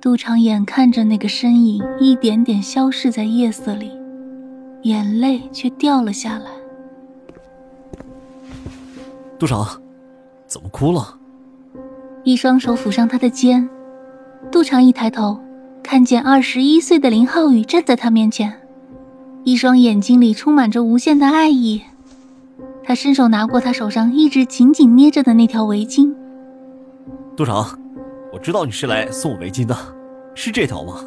杜长眼看着那个身影一点点消逝在夜色里，眼泪却掉了下来。杜长，怎么哭了？一双手抚上他的肩，杜长一抬头，看见二十一岁的林浩宇站在他面前，一双眼睛里充满着无限的爱意。他伸手拿过他手上一直紧紧捏着的那条围巾。杜长。我知道你是来送我围巾的，是这条吗？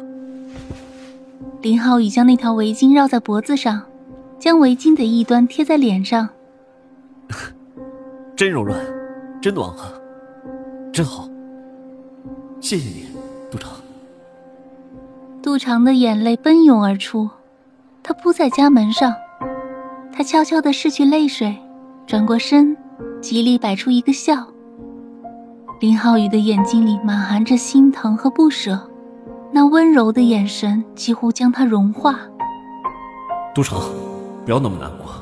林浩宇将那条围巾绕在脖子上，将围巾的一端贴在脸上。真柔软，真暖和，真好。谢谢你，杜长。杜长的眼泪奔涌而出，他扑在家门上，他悄悄的拭去泪水，转过身，极力摆出一个笑。林浩宇的眼睛里满含着心疼和不舍，那温柔的眼神几乎将他融化。杜成，不要那么难过，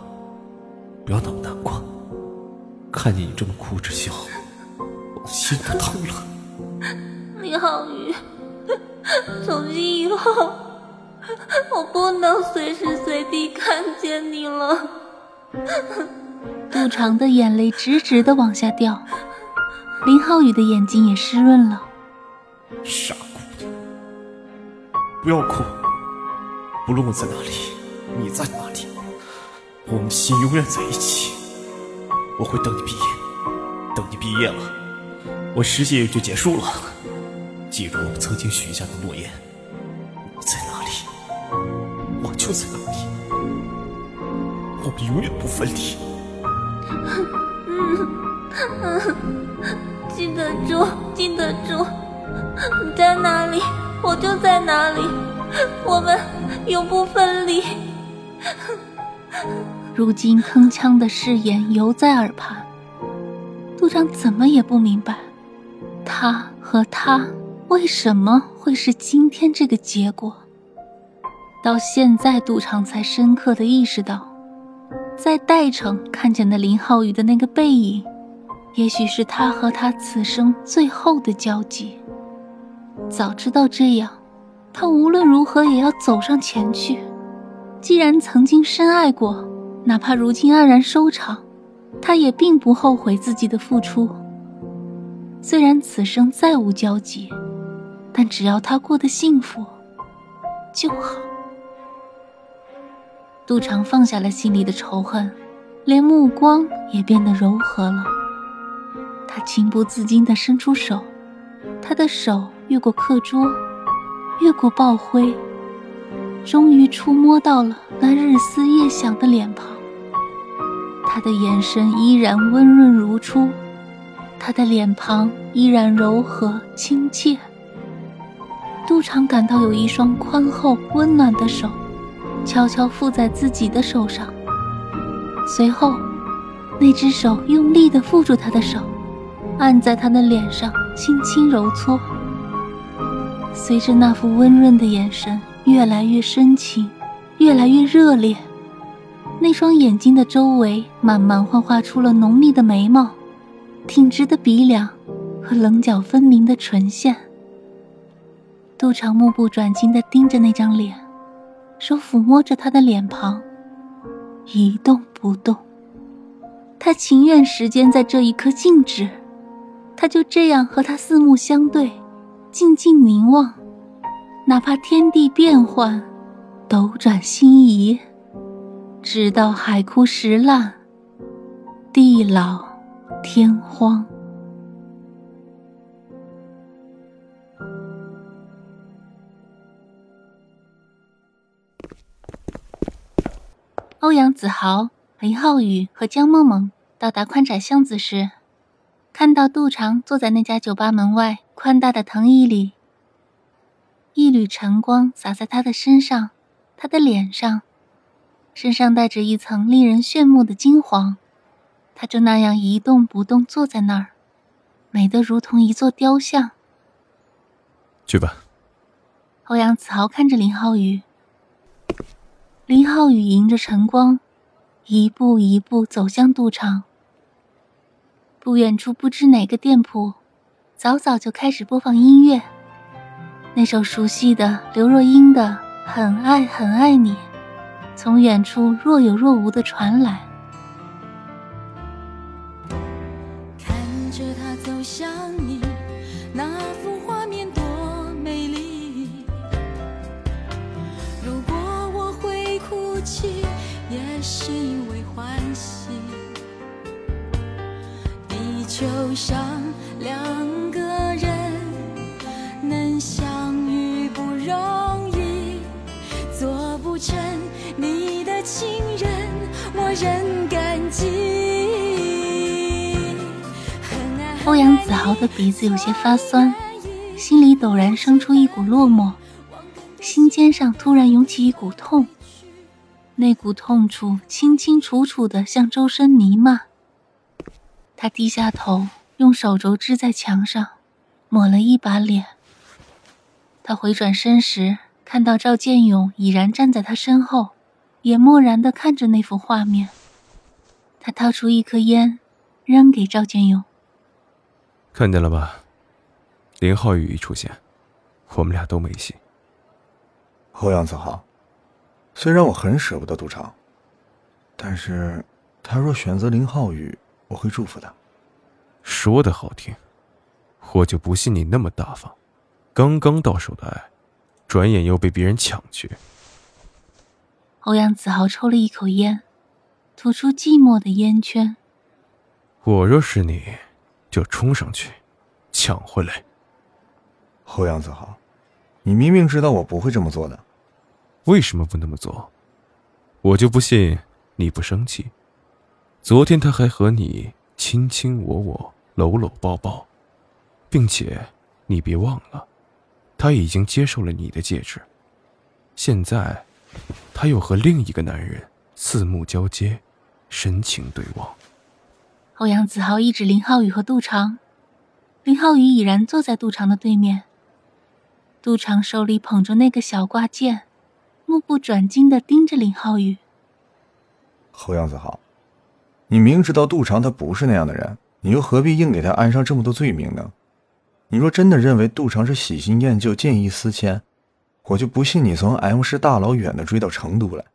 不要那么难过。看见你这么哭着笑，我的心都疼了。林浩宇，从今以后，我不能随时随地看见你了。杜长的眼泪直直的往下掉。林浩宇的眼睛也湿润了。傻姑娘，不要哭。不论我在哪里，你在哪里，我们心永远在一起。我会等你毕业，等你毕业了，我实习也就结束了。记住我们曾经许下的诺言。你在哪里，我就在哪里。我们永远不分离。嗯嗯嗯记得住，记得住，你在哪里，我就在哪里，我们永不分离。如今铿锵的誓言犹在耳畔，杜长怎么也不明白，他和他为什么会是今天这个结果。到现在，杜长才深刻的意识到，在代城看见的林浩宇的那个背影。也许是他和他此生最后的交集。早知道这样，他无论如何也要走上前去。既然曾经深爱过，哪怕如今黯然收场，他也并不后悔自己的付出。虽然此生再无交集，但只要他过得幸福，就好。杜长放下了心里的仇恨，连目光也变得柔和了。他情不自禁地伸出手，他的手越过课桌，越过爆灰，终于触摸到了那日思夜想的脸庞。他的眼神依然温润如初，他的脸庞依然柔和亲切。杜长感到有一双宽厚温暖的手，悄悄附在自己的手上，随后，那只手用力地缚住他的手。按在他的脸上，轻轻揉搓。随着那副温润的眼神越来越深情，越来越热烈，那双眼睛的周围慢慢幻化出了浓密的眉毛、挺直的鼻梁和棱角分明的唇线。杜长目不转睛地盯着那张脸，手抚摸着他的脸庞，一动不动。他情愿时间在这一刻静止。他就这样和他四目相对，静静凝望，哪怕天地变幻，斗转星移，直到海枯石烂，地老天荒。欧阳子豪、林浩宇和江梦梦到达宽窄巷子时。看到杜长坐在那家酒吧门外宽大的藤椅里，一缕缕晨光洒在他的身上，他的脸上，身上带着一层令人炫目的金黄。他就那样一动不动坐在那儿，美得如同一座雕像。去吧。欧阳子豪看着林浩宇，林浩宇迎着晨光，一步一步走向赌场。不远处，不知哪个店铺，早早就开始播放音乐。那首熟悉的刘若英的《很爱很爱你》，从远处若有若无的传来。看着他走向你，那幅画面多美丽。如果我会哭泣，也是因为欢喜。就像两个人能相遇不容易，做不成你的情人，我仍感激。欧阳子豪的鼻子有些发酸，心里陡然生出一股落寞，心尖上突然涌起一股痛，那股痛楚清清楚楚的向周身弥漫。他低下头，用手肘支在墙上，抹了一把脸。他回转身时，看到赵建勇已然站在他身后，也漠然的看着那幅画面。他掏出一颗烟，扔给赵建勇。看见了吧？林浩宇一出现，我们俩都没戏。欧阳子豪，虽然我很舍不得赌场，但是他若选择林浩宇，我会祝福的。说的好听，我就不信你那么大方。刚刚到手的爱，转眼又被别人抢去。欧阳子豪抽了一口烟，吐出寂寞的烟圈。我若是你，就冲上去，抢回来。欧阳子豪，你明明知道我不会这么做的，为什么不那么做？我就不信你不生气。昨天他还和你卿卿我我、搂搂抱抱，并且你别忘了，他已经接受了你的戒指。现在，他又和另一个男人四目交接，深情对望。欧阳子豪一指林浩宇和杜长，林浩宇已然坐在杜长的对面。杜长手里捧着那个小挂件，目不转睛的盯着林浩宇。欧阳子豪，你明知道杜长他不是那样的人，你又何必硬给他安上这么多罪名呢？你若真的认为杜长是喜新厌旧、见异思迁，我就不信你从 M 市大老远的追到成都来。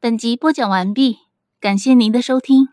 本集播讲完毕，感谢您的收听。